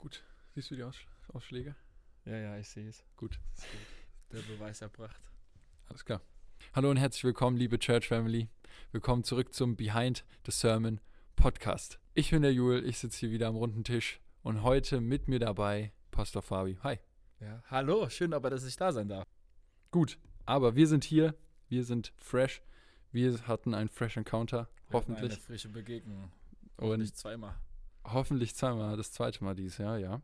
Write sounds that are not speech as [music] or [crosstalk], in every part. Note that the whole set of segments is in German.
Gut. Siehst du die Aus Ausschläge? Ja, ja, ich sehe es. Gut. Der Beweis erbracht. Alles klar. Hallo und herzlich willkommen, liebe Church Family. Willkommen zurück zum Behind the Sermon Podcast. Ich bin der Jule, ich sitze hier wieder am runden Tisch und heute mit mir dabei Pastor Fabi. Hi. Ja, hallo, schön aber, dass ich da sein darf. Gut, aber wir sind hier, wir sind fresh. Wir hatten einen Fresh Encounter, Wir hoffentlich. Eine frische Begegnung. Und Nicht zweimal. Hoffentlich zweimal, das zweite Mal dieses Jahr, ja.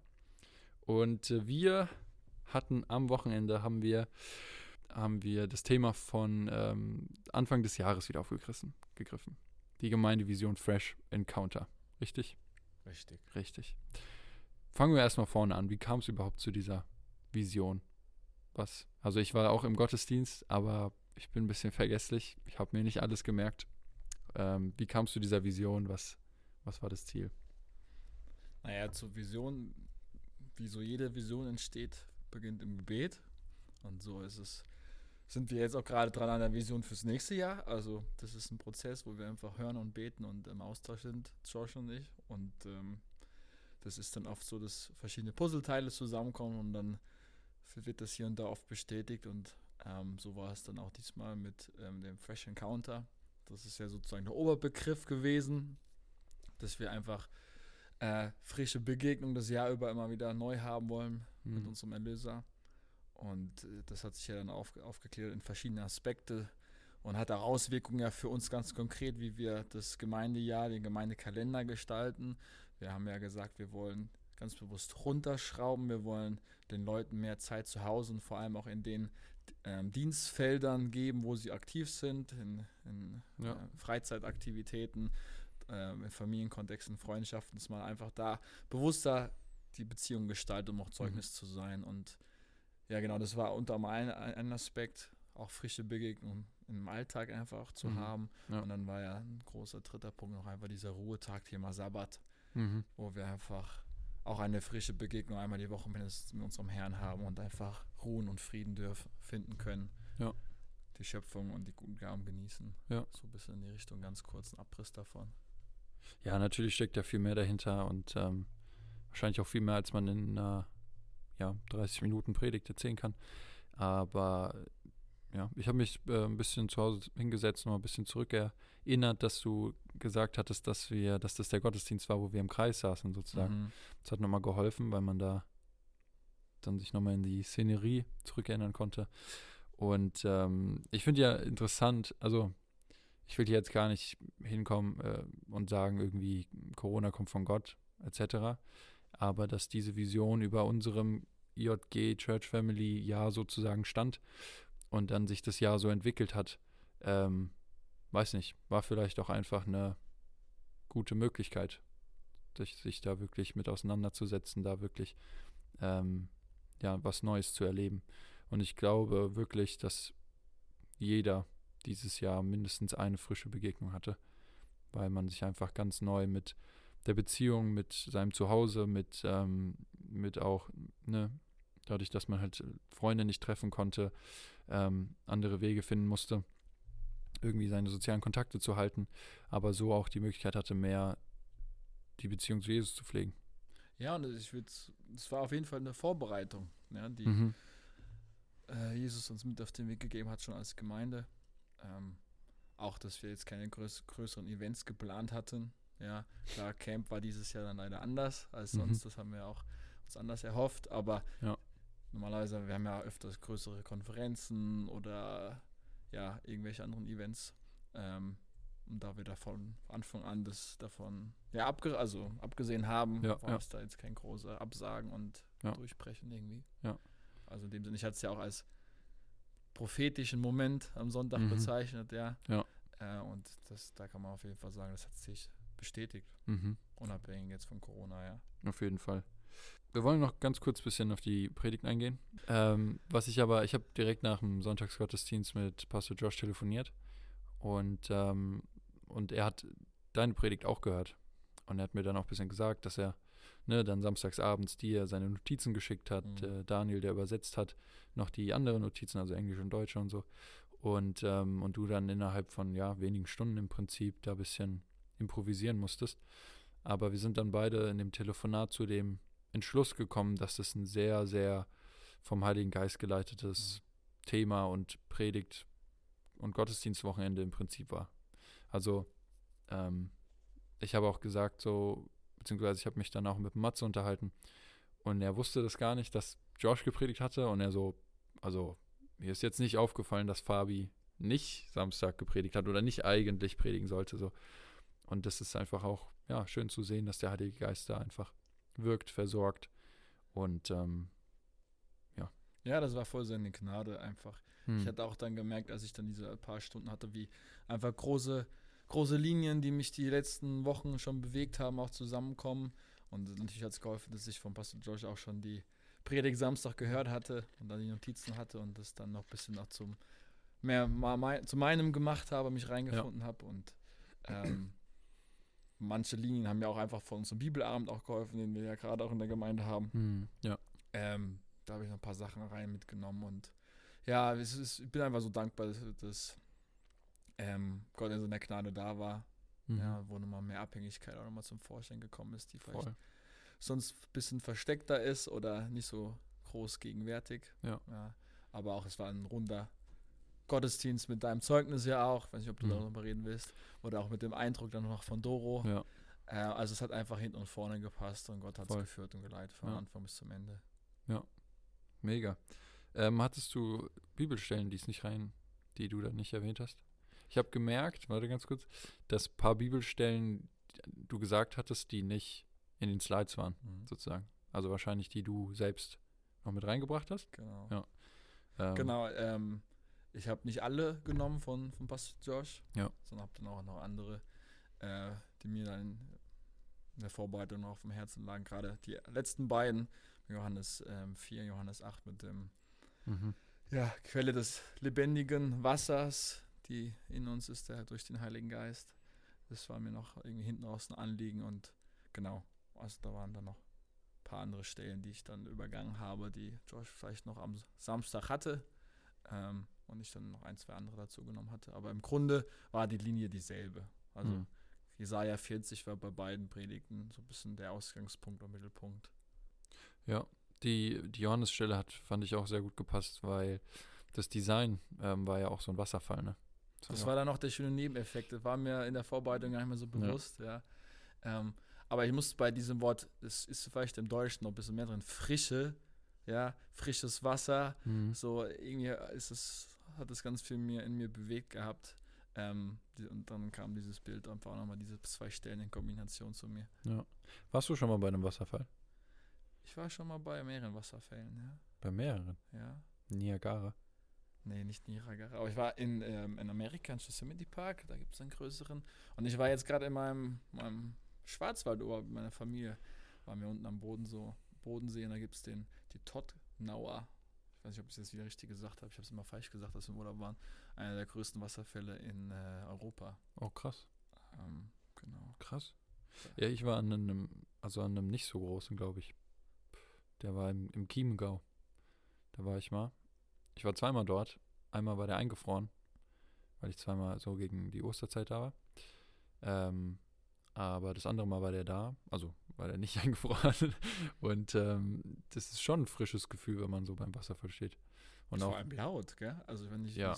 Und äh, wir hatten am Wochenende, haben wir, haben wir das Thema von ähm, Anfang des Jahres wieder aufgegriffen. Gegriffen. Die Gemeindevision Fresh Encounter. Richtig? Richtig. Richtig. Fangen wir erstmal vorne an. Wie kam es überhaupt zu dieser Vision? Was? Also ich war auch im Gottesdienst, aber ich bin ein bisschen vergesslich. Ich habe mir nicht alles gemerkt. Ähm, wie kam es zu dieser Vision? Was, was war das Ziel? Naja, zur Vision, wie so jede Vision entsteht, beginnt im Gebet. Und so ist es, sind wir jetzt auch gerade dran an der Vision fürs nächste Jahr. Also das ist ein Prozess, wo wir einfach hören und beten und im Austausch sind, Josh und ich. Und ähm, das ist dann oft so, dass verschiedene Puzzleteile zusammenkommen und dann wird das hier und da oft bestätigt. Und ähm, so war es dann auch diesmal mit ähm, dem Fresh Encounter. Das ist ja sozusagen der Oberbegriff gewesen, dass wir einfach äh, frische Begegnung das Jahr über immer wieder neu haben wollen mit Mhm. unserem Erlöser. Und äh, das hat sich ja dann auf, aufgeklärt in verschiedene Aspekte und hat auch Auswirkungen ja für uns ganz konkret, wie wir das Gemeindejahr, den Gemeindekalender gestalten. Wir haben ja gesagt, wir wollen ganz bewusst runterschrauben, wir wollen den Leuten mehr Zeit zu Hause und vor allem auch in den ähm, Dienstfeldern geben, wo sie aktiv sind, in, in Ja. äh, Freizeitaktivitäten, ähm, in Familienkontexten, Freundschaften, dass man einfach da bewusster die Beziehung gestaltet, um auch Zeugnis zu sein. Und ja, genau, das war unter anderem ein, Aspekt, auch frische Begegnungen im Alltag einfach zu Mhm. haben. Ja. Und dann war ja ein großer dritter Punkt noch einfach dieser Ruhetag, Thema Sabbat, Mhm. wo wir einfach auch eine frische Begegnung einmal die Woche mindestens mit unserem Herrn haben und einfach ruhen und Frieden dürfen, finden können. Ja. Die Schöpfung und die guten Gaben genießen. Ja. So ein bisschen in die Richtung, ganz kurzen Abriss davon. Ja, natürlich steckt da viel mehr dahinter und ähm, wahrscheinlich auch viel mehr, als man in äh, ja, 30 Minuten Predigt erzählen kann. Aber ja, ich habe mich äh, ein bisschen zu Hause hingesetzt und mal ein bisschen zurückerinnert, dass du gesagt hattest, dass wir, dass das der Gottesdienst war, wo wir im Kreis saßen sozusagen. Mhm. Das hat nochmal geholfen, weil man da dann sich nochmal in die Szenerie zurückerinnern konnte. Und ähm, ich finde ja interessant, also ich will hier jetzt gar nicht hinkommen äh, und sagen, irgendwie Corona kommt von Gott, etc. Aber dass diese Vision über unserem IJG Church Family Jahr sozusagen stand und dann sich das Jahr so entwickelt hat, ähm, weiß nicht, war vielleicht auch einfach eine gute Möglichkeit, sich, da wirklich mit auseinanderzusetzen, da wirklich ähm, ja, was Neues zu erleben. Und ich glaube wirklich, dass jeder dieses Jahr mindestens eine frische Begegnung hatte, weil man sich einfach ganz neu mit der Beziehung, mit seinem Zuhause, mit, ähm, mit auch, ne, dadurch, dass man halt Freunde nicht treffen konnte, ähm, andere Wege finden musste, irgendwie seine sozialen Kontakte zu halten, aber so auch die Möglichkeit hatte, mehr die Beziehung zu Jesus zu pflegen. Ja, und ich würde, es war auf jeden Fall eine Vorbereitung, ja, die Mhm. äh, Jesus uns mit auf den Weg gegeben hat, schon als Gemeinde. Ähm, auch, dass wir jetzt keine größ größeren Events geplant hatten. Ja, klar, Camp war dieses Jahr dann leider anders als Mhm. sonst. Das haben wir auch uns anders erhofft. Aber Ja. normalerweise, wir haben ja öfters größere Konferenzen oder ja, irgendwelche anderen Events. Ähm, und da wir davon von Anfang an das davon ja, abge also abgesehen haben, Ja, war ja. es da jetzt kein großer Absagen und Ja. Durchbrechen irgendwie. Ja. Also in dem Sinne, ich hatte es ja auch als prophetischen Moment am Sonntag Mhm. bezeichnet, ja. Ja. Äh, und das, da kann man auf jeden Fall sagen, das hat sich bestätigt, Mhm. unabhängig jetzt von Corona, ja. Auf jeden Fall. Wir wollen noch ganz kurz ein bisschen auf die Predigt eingehen. Ähm, was ich aber, ich habe direkt nach dem Sonntagsgottesdienst mit Pastor Josh telefoniert und, ähm, und er hat deine Predigt auch gehört. Und er hat mir dann auch ein bisschen gesagt, dass er ne, dann samstags abends dir seine Notizen geschickt hat, Mhm. äh, Daniel, der übersetzt hat, noch die anderen Notizen, also Englisch und Deutsch und so. Und, ähm, und du dann innerhalb von ja, wenigen Stunden im Prinzip da ein bisschen improvisieren musstest. Aber wir sind dann beide in dem Telefonat zu dem Entschluss gekommen, dass das ein sehr, sehr vom Heiligen Geist geleitetes mhm. Thema und Predigt und Gottesdienstwochenende im Prinzip war. Also ähm, ich habe auch gesagt, so, beziehungsweise ich habe mich dann auch mit Matze unterhalten und er wusste das gar nicht, dass Josh gepredigt hatte und er so, also mir ist jetzt nicht aufgefallen, dass Fabi nicht Samstag gepredigt hat oder nicht eigentlich predigen sollte. So. Und das ist einfach auch ja, schön zu sehen, dass der Heilige Geist da einfach wirkt, versorgt. Und ähm, ja. Ja, das war voll seine Gnade einfach. Hm. Ich hatte auch dann gemerkt, als ich dann diese paar Stunden hatte, wie einfach große, große Linien, die mich die letzten Wochen schon bewegt haben, auch zusammenkommen. Und natürlich hat es geholfen, dass ich von Pastor Josh auch schon die Predigt Samstag gehört hatte und dann die Notizen hatte und das dann noch ein bisschen noch zum mehr mal mein, zu meinem gemacht habe, mich reingefunden ja. habe und ähm, manche Linien haben mir auch einfach von unserem Bibelabend auch geholfen, den wir ja gerade auch in der Gemeinde haben. Hm, ja. Ähm, da habe ich noch ein paar Sachen rein mitgenommen und ja, ist, ich bin einfach so dankbar, dass, dass ähm, Gott in seiner Gnade da war. Mhm. Ja, wo nochmal mehr Abhängigkeit auch nochmal zum Vorstellen gekommen ist, die vielleicht Voll. sonst ein bisschen versteckter ist oder nicht so groß gegenwärtig. Ja. ja. Aber auch es war ein runder Gottesdienst mit deinem Zeugnis ja auch. Ich weiß nicht, ob du mhm. darüber reden willst. Oder auch mit dem Eindruck dann noch von Doro. Ja. Äh, also es hat einfach hinten und vorne gepasst und Gott hat es geführt und geleitet von ja. Anfang bis zum Ende. Ja, mega. Ähm, hattest du Bibelstellen, die es nicht rein, die du da nicht erwähnt hast? Ich habe gemerkt, warte ganz kurz, dass ein paar Bibelstellen du gesagt hattest, die nicht in den Slides waren, mhm. sozusagen. Also wahrscheinlich die du selbst noch mit reingebracht hast. Genau. Ja. Ähm, genau, ähm, ich habe nicht alle genommen von, von Pastor Josh, ja. sondern habe dann auch noch andere, äh, die mir dann in der Vorbereitung noch auf dem Herzen lagen. Gerade die letzten beiden, Johannes ähm, 4, Johannes 8 mit dem mhm. ja, Quelle des lebendigen Wassers, die in uns ist, der durch den Heiligen Geist. Das war mir noch irgendwie hinten raus ein Anliegen und genau, also da waren dann noch ein paar andere Stellen, die ich dann übergangen habe, die Josh vielleicht noch am Samstag hatte. Ähm, und ich dann noch ein, zwei andere dazu genommen hatte. Aber im Grunde war die Linie dieselbe. Also mhm. Jesaja 40 war bei beiden Predigten so ein bisschen der Ausgangspunkt und Mittelpunkt. Ja, die, die Johannesstelle hat, fand ich auch sehr gut gepasst, weil das Design ähm, war ja auch so ein Wasserfall, ne? Das, das war dann auch der schöne Nebeneffekt. Das war mir in der Vorbereitung gar nicht mehr so bewusst, ja. ja. Ähm, aber ich muss bei diesem Wort, es ist vielleicht im Deutschen noch ein bisschen mehr drin, Frische, ja, frisches Wasser, mhm. so irgendwie ist es hat das ganz viel mir, in mir bewegt gehabt. Ähm, die, und dann kam dieses Bild einfach nochmal diese zwei Stellen in Kombination zu mir. Ja. Warst du schon mal bei einem Wasserfall? Ich war schon mal bei mehreren Wasserfällen, ja. Bei mehreren? Ja. Niagara? Nee, nicht Niagara. Aber ich war in, ähm, in Amerika, in Yosemite Park, da gibt es einen größeren. Und ich war jetzt gerade in meinem, meinem Schwarzwaldurlaub mit meiner Familie. Waren wir unten am Boden so, Bodensee und da gibt es den, die Tottnauer weiß nicht, ob ich das wieder richtig gesagt habe, ich habe es immer falsch gesagt, dass wir im Urlaub waren, einer der größten Wasserfälle in äh, Europa. Oh, krass. Ähm, genau. Krass. Ja, ich war an einem, also an einem nicht so großen, glaube ich. Der war im, im Chiemgau. Da war ich mal. Ich war zweimal dort. Einmal war der eingefroren, weil ich zweimal so gegen die Osterzeit da war. Ähm, aber das andere Mal war der da, also war der nicht [laughs] eingefroren. Und ähm, das ist schon ein frisches Gefühl, wenn man so beim Wasserfall steht. Und auch, vor allem laut, gell? Also wenn ich ja.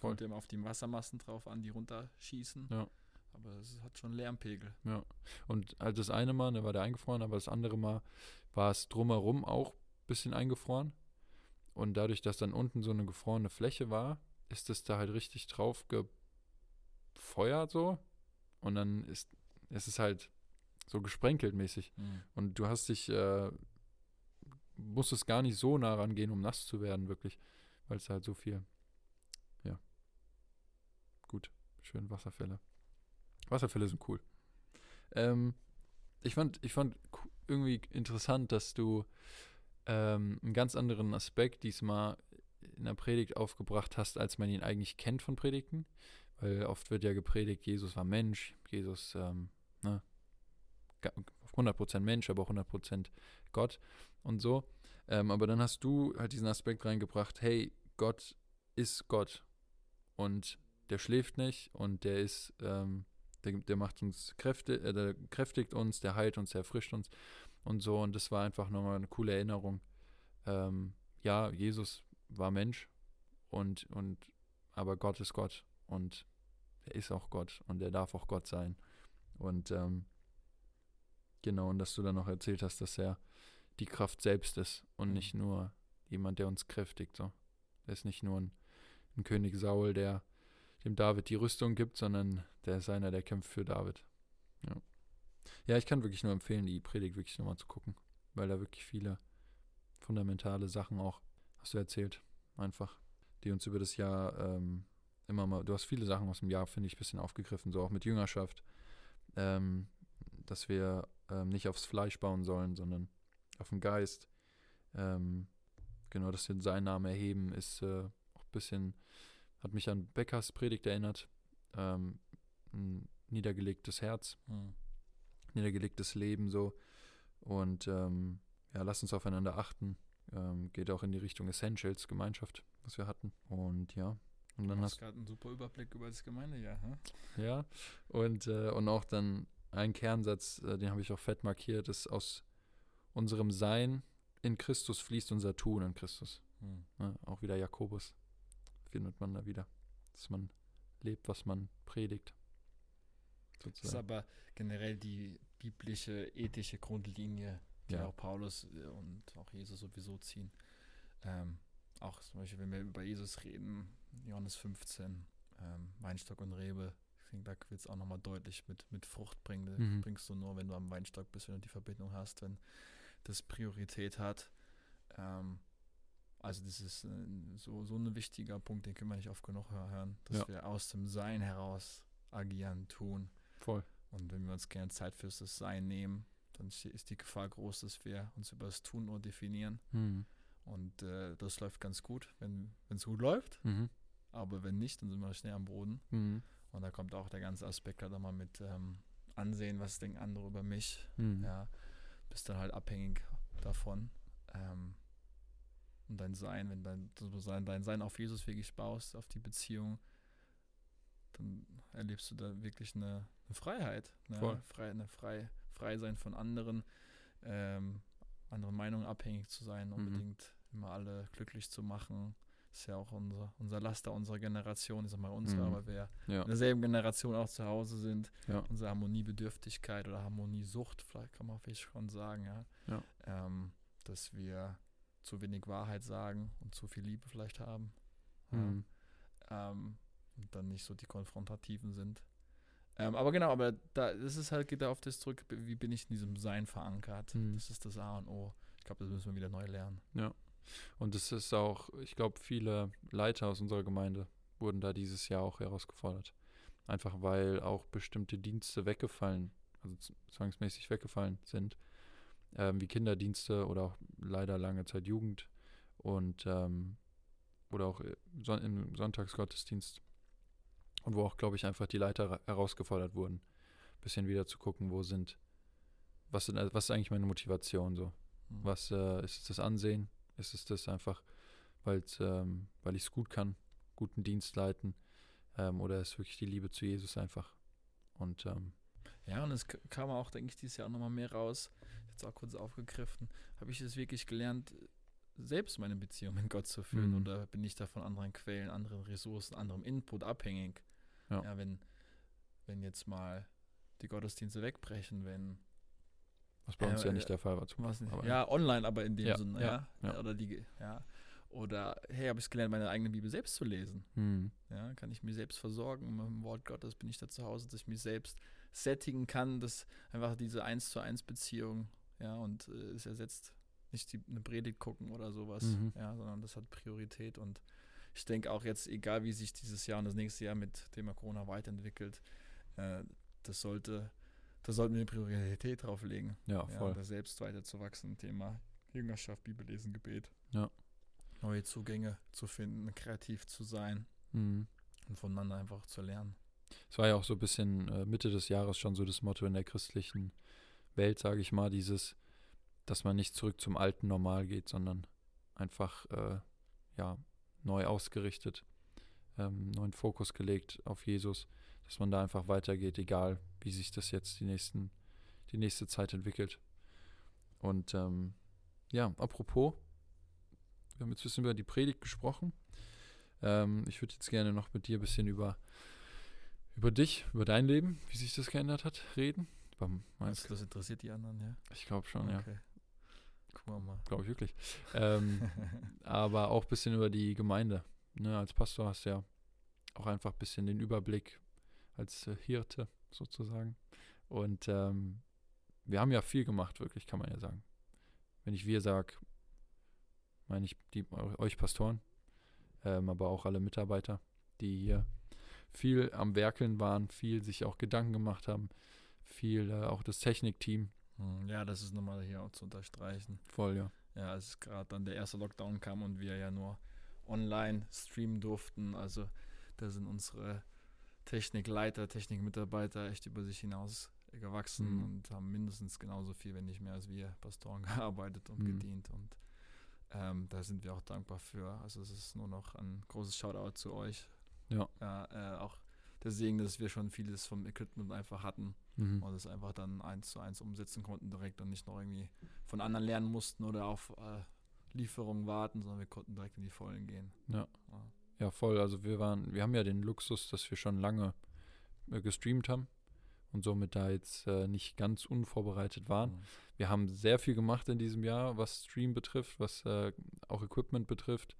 kommt immer auf die Wassermassen drauf an, die runterschießen. Ja. Aber es hat schon Lärmpegel. Ja. Und halt das eine Mal, da ne, war der eingefroren, aber das andere Mal war es drumherum auch ein bisschen eingefroren. Und dadurch, dass dann unten so eine gefrorene Fläche war, ist es da halt richtig drauf gefeuert so. Und dann ist, ist es halt so gesprenkelt mäßig. Mhm. Und du hast dich, äh, musstest gar nicht so nah rangehen, um nass zu werden, wirklich. Weil es halt so viel, ja. Gut, schön Wasserfälle. Wasserfälle sind cool. Ähm, ich fand, ich fand irgendwie interessant, dass du ähm, einen ganz anderen Aspekt diesmal in der Predigt aufgebracht hast, als man ihn eigentlich kennt von Predigten. Weil oft wird ja gepredigt, Jesus war Mensch, Jesus, ähm, ne, 100% Mensch, aber auch 100% Gott und so. Ähm, aber dann hast du halt diesen Aspekt reingebracht, hey, Gott ist Gott und der schläft nicht und der ist ähm, der, der macht uns Kräfte, äh, der kräftigt uns, der heilt uns, der erfrischt uns und so. Und das war einfach nochmal eine coole Erinnerung. Ähm, ja, Jesus war Mensch und, und aber Gott ist Gott und er ist auch Gott und er darf auch Gott sein. Und ähm, genau, und dass du dann noch erzählt hast, dass er die Kraft selbst ist und nicht nur jemand, der uns kräftigt. So. Er ist nicht nur ein, ein König Saul, der dem David die Rüstung gibt, sondern der ist einer, der kämpft für David. Ja. Ja, ich kann wirklich nur empfehlen, die Predigt wirklich nochmal zu gucken, weil da wirklich viele fundamentale Sachen auch, hast du erzählt, einfach, die uns über das Jahr ähm, immer mal, du hast viele Sachen aus dem Jahr, finde ich, ein bisschen aufgegriffen, so auch mit Jüngerschaft, ähm, dass wir ähm, nicht aufs Fleisch bauen sollen, sondern auf den Geist. Ähm, genau, dass wir seinen Namen erheben, ist äh, auch ein bisschen, hat mich an Beckers Predigt erinnert. Ähm, ein niedergelegtes Herz, Mhm. niedergelegtes Leben so. Und ähm, ja, lass uns aufeinander achten. Ähm, geht auch in die Richtung Essentials, Gemeinschaft, was wir hatten. Und ja. Und Du dann hast hast gerade einen super Überblick über das Gemeindejahr. Hm? ja. Und, äh, und auch dann ein Kernsatz, äh, den habe ich auch fett markiert, ist aus unserem Sein in Christus fließt unser Tun in Christus. Hm. Ne? Auch wieder Jakobus findet man da wieder. Dass man lebt, was man predigt. Das ist Sozusagen. aber generell die biblische, ethische Grundlinie, die Ja. auch Paulus äh, und auch Jesus sowieso ziehen. Ähm, auch zum Beispiel, wenn wir über Jesus reden, Johannes 15, ähm, Weinstock und Rebe, ich denke, da wird es auch nochmal deutlich mit, mit Frucht bringen. Das Mhm. bringst du nur, wenn du am Weinstock bist, wenn du die Verbindung hast, wenn das Priorität hat. Ähm, also das ist äh, so, so ein wichtiger Punkt, den können wir nicht oft genug hö- hören, dass Ja. wir aus dem Sein heraus agieren, tun. Voll. Und wenn wir uns gerne Zeit fürs das Sein nehmen, dann ist die Gefahr groß, dass wir uns über das Tun nur definieren. Mhm. Und äh, das läuft ganz gut, wenn es gut läuft. Mhm. Aber wenn nicht, dann sind wir schnell am Boden. Mhm. Und da kommt auch der ganze Aspekt halt mal mit ähm, Ansehen, was denken andere über mich. Mhm. Ja, bist dann halt abhängig davon. Ähm, und dein Sein, wenn dein, du sein, dein Sein auf Jesus wirklich baust, auf die Beziehung, dann erlebst du da wirklich eine, eine Freiheit. Ne? Voll. Frei, eine frei, frei sein von anderen, ähm, anderen Meinungen abhängig zu sein, Mhm. unbedingt immer alle glücklich zu machen. Ist ja auch unser, unser Laster unserer Generation, ich sag mal unsere, Mhm. aber wir Ja. in derselben Generation auch zu Hause sind. Ja. Unsere Harmoniebedürftigkeit oder Harmoniesucht, vielleicht kann man vielleicht schon sagen, ja. Ja. Ähm, dass wir zu wenig Wahrheit sagen und zu viel Liebe vielleicht haben. Ja. Mhm. Ähm, und dann nicht so die Konfrontativen sind. Ähm, aber genau, aber da, das ist halt, geht da auf das zurück, wie bin ich in diesem Sein verankert. Mhm. Das ist das A und O. Ich glaube, das müssen wir wieder neu lernen. Und es ist auch, ich glaube, viele Leiter aus unserer Gemeinde wurden da dieses Jahr auch herausgefordert. Einfach weil auch bestimmte Dienste weggefallen, also zwangsmäßig weggefallen sind, ähm, wie Kinderdienste oder auch leider lange Zeit Jugend und ähm, oder auch äh, son im Sonntagsgottesdienst. Und wo auch, glaube ich, einfach die Leiter ra- herausgefordert wurden, bisschen wieder zu gucken, wo sind, was, sind, was ist eigentlich meine Motivation so. Mhm. Was äh, ist es das Ansehen? Ist es das einfach, ähm, weil ich es gut kann, guten Dienst leiten? Ähm, oder ist wirklich die Liebe zu Jesus einfach? Und ähm, Ja, und es kam auch, denke ich, dieses Jahr nochmal mehr raus. Jetzt auch kurz aufgegriffen. Habe ich es wirklich gelernt, selbst meine Beziehung mit Gott zu führen? Mhm. Oder bin ich da von anderen Quellen, anderen Ressourcen, anderem Input abhängig? Ja. wenn, wenn jetzt mal die Gottesdienste wegbrechen, wenn was bei uns Äh, ja nicht der Fall war. Was aber- ja, online, aber in dem Ja, Sinne, ja, ja, ja. Oder die, ja. Oder hey, habe ich gelernt, meine eigene Bibel selbst zu lesen. Hm, Ja, kann ich mich selbst versorgen mit dem Wort Gottes, bin ich da zu Hause, dass ich mich selbst sättigen kann, dass einfach diese eins zu eins Beziehung, ja, und äh, es ersetzt nicht die, eine Predigt gucken oder sowas, Mhm. ja, sondern das hat Priorität und ich denke auch jetzt, egal wie sich dieses Jahr und das nächste Jahr mit Thema Corona weiterentwickelt, äh, das sollte, da sollten wir eine Priorität drauf legen, ja, ja, voll. da selbst weiter zu wachsen, Thema Jüngerschaft, Bibellesen, Gebet. Ja. Neue Zugänge zu finden, kreativ zu sein Hm. und voneinander einfach zu lernen. Es war ja auch so ein bisschen äh, Mitte des Jahres schon so das Motto in der christlichen Welt, sage ich mal, dieses, dass man nicht zurück zum alten Normal geht, sondern einfach äh, ja neu ausgerichtet, ähm, neuen Fokus gelegt auf Jesus, dass man da einfach weitergeht, egal wie sich das jetzt die nächsten, die nächste Zeit entwickelt. Und ähm, ja, apropos, wir haben jetzt ein bisschen über die Predigt gesprochen. Ähm, ich würde jetzt gerne noch mit dir ein bisschen über, über dich, über dein Leben, wie sich das geändert hat, reden. Du, das interessiert die anderen, ja? Ich glaube schon, okay. ja. Gucken wir mal. Glaube ich wirklich. ähm, [laughs] aber auch ein bisschen über die Gemeinde. Ne, als Pastor hast du ja auch einfach ein bisschen den Überblick als äh, Hirte sozusagen. Und ähm, wir haben ja viel gemacht, wirklich, kann man ja sagen. Wenn ich wir sage, meine ich die, euch Pastoren, ähm, aber auch alle Mitarbeiter, die hier viel am Werkeln waren, viel sich auch Gedanken gemacht haben, viel äh, auch das Technikteam. Hm, ja, das ist nochmal hier auch zu unterstreichen. Voll, ja. Ja, als gerade dann der erste Lockdown kam und wir ja nur online streamen durften, also da sind unsere Technikleiter, Technikmitarbeiter echt über sich hinaus gewachsen mhm. und haben mindestens genauso viel, wenn nicht mehr als wir Pastoren [laughs] gearbeitet und mhm. gedient und ähm, da sind wir auch dankbar für. Also es ist nur noch ein großes Shoutout zu euch. Ja. ja äh, auch der Segen, dass wir schon vieles vom Equipment einfach hatten mhm. und es einfach dann eins zu eins umsetzen konnten direkt und nicht noch irgendwie von anderen lernen mussten oder auf äh, Lieferungen warten, sondern wir konnten direkt in die Vollen gehen. Ja. ja. ja. voll. Also wir waren, wir haben ja den Luxus, dass wir schon lange äh, gestreamt haben und somit da jetzt äh, nicht ganz unvorbereitet waren. Mhm. Wir haben sehr viel gemacht in diesem Jahr, was Stream betrifft, was äh, auch Equipment betrifft,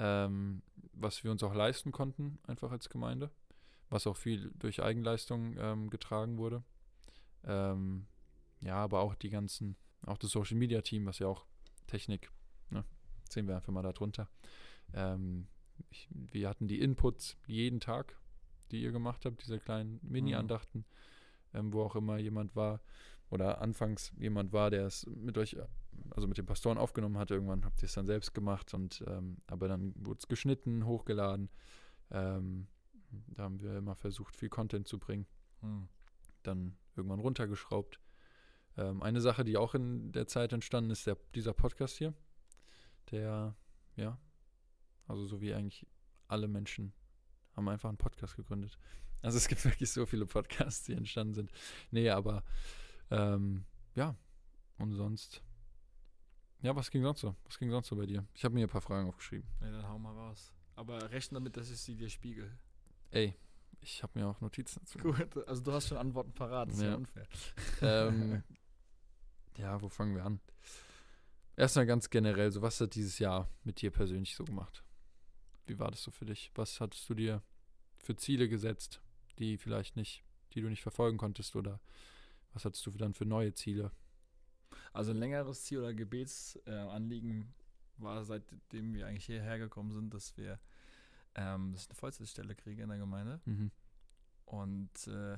ähm, was wir uns auch leisten konnten, einfach als Gemeinde, was auch viel durch Eigenleistung ähm, getragen wurde. Ähm, ja, aber auch die ganzen, auch das Social Media Team, was ja auch Technik, ne, sehen wir einfach mal darunter. Ähm, ich, wir hatten die Inputs jeden Tag die ihr gemacht habt, diese kleinen Mini-Andachten, ähm, wo auch immer jemand war oder anfangs jemand war, der es mit euch, also mit den Pastoren aufgenommen hat. Irgendwann habt ihr es dann selbst gemacht und ähm, aber dann wurde es geschnitten, hochgeladen. Ähm, da haben wir immer versucht, viel Content zu bringen. Mhm. Dann irgendwann runtergeschraubt. Ähm, eine Sache, die auch in der Zeit entstanden ist, der, dieser Podcast hier. Der, ja, also so wie eigentlich alle Menschen haben einfach einen Podcast gegründet. Also es gibt [laughs] wirklich so viele Podcasts, die entstanden sind. Nee, aber ähm, ja, und sonst. Ja, was ging sonst so? Was ging sonst so bei dir? Ich habe mir ein paar Fragen aufgeschrieben. Ja, dann hau mal raus. Aber rechne damit, dass ich sie dir spiegel. Ey, ich habe mir auch Notizen dazu. Gut, also du hast schon Antworten parat, das ist ja, ja unfair. Ähm, [laughs] ja, wo fangen wir an? Erstmal ganz generell, so was hat dieses Jahr mit dir persönlich so gemacht? Wie war das so für dich? Was hattest du dir für Ziele gesetzt, die vielleicht nicht, die du nicht verfolgen konntest oder was hattest du dann für neue Ziele? Also ein längeres Ziel oder Gebetsanliegen äh, war, seitdem wir eigentlich hierher gekommen sind, dass wir ähm, dass ich eine Vollzeitstelle kriege in der Gemeinde. Mhm. Und äh,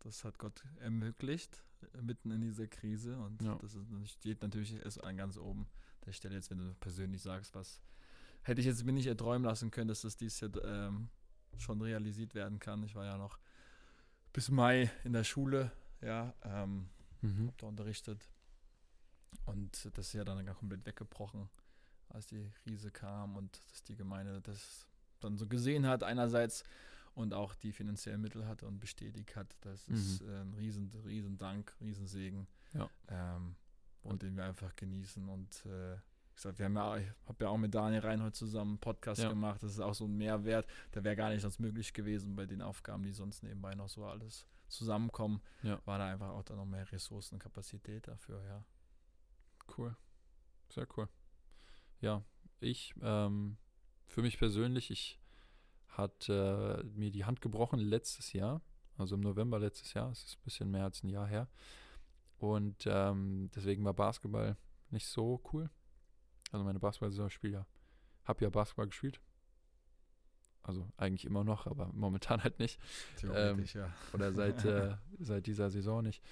das hat Gott ermöglicht, äh, mitten in dieser Krise. Und ja. das ist, steht natürlich erst an ganz oben der Stelle jetzt, wenn du persönlich sagst, was hätte ich jetzt mir nicht erträumen lassen können, dass das dies Jahr ähm, schon realisiert werden kann. Ich war ja noch bis Mai in der Schule, ja, ähm, mhm. habe da unterrichtet. Und das ist ja dann komplett weggebrochen, als die Krise kam und dass die Gemeinde das dann so gesehen hat, einerseits und auch die finanziellen Mittel hatte und bestätigt hat. Das mhm. ist äh, ein riesen, riesen Dank, Riesensegen, ja. ähm, und den wir einfach genießen und äh, ich sag, wir haben ja, ich habe ja auch mit Daniel Reinhold zusammen einen Podcast ja. gemacht. Das ist auch so ein Mehrwert. Der wäre gar nicht sonst möglich gewesen bei den Aufgaben, die sonst nebenbei noch so alles zusammenkommen. Ja. War da einfach auch dann noch mehr Ressourcen und Kapazität dafür, ja. Cool. Sehr cool. Ja, ich, ähm, für mich persönlich, ich hatte äh, mir die Hand gebrochen letztes Jahr, also im November letztes Jahr, es ist ein bisschen mehr als ein Jahr her. Und ähm, deswegen war Basketball nicht so cool. Also meine Basketball-Saison spiele ja, habe ja Basketball gespielt. Also eigentlich immer noch, aber momentan [laughs] halt nicht. Theoretisch, ähm, ja. Oder seit, äh, [laughs] seit dieser Saison nicht.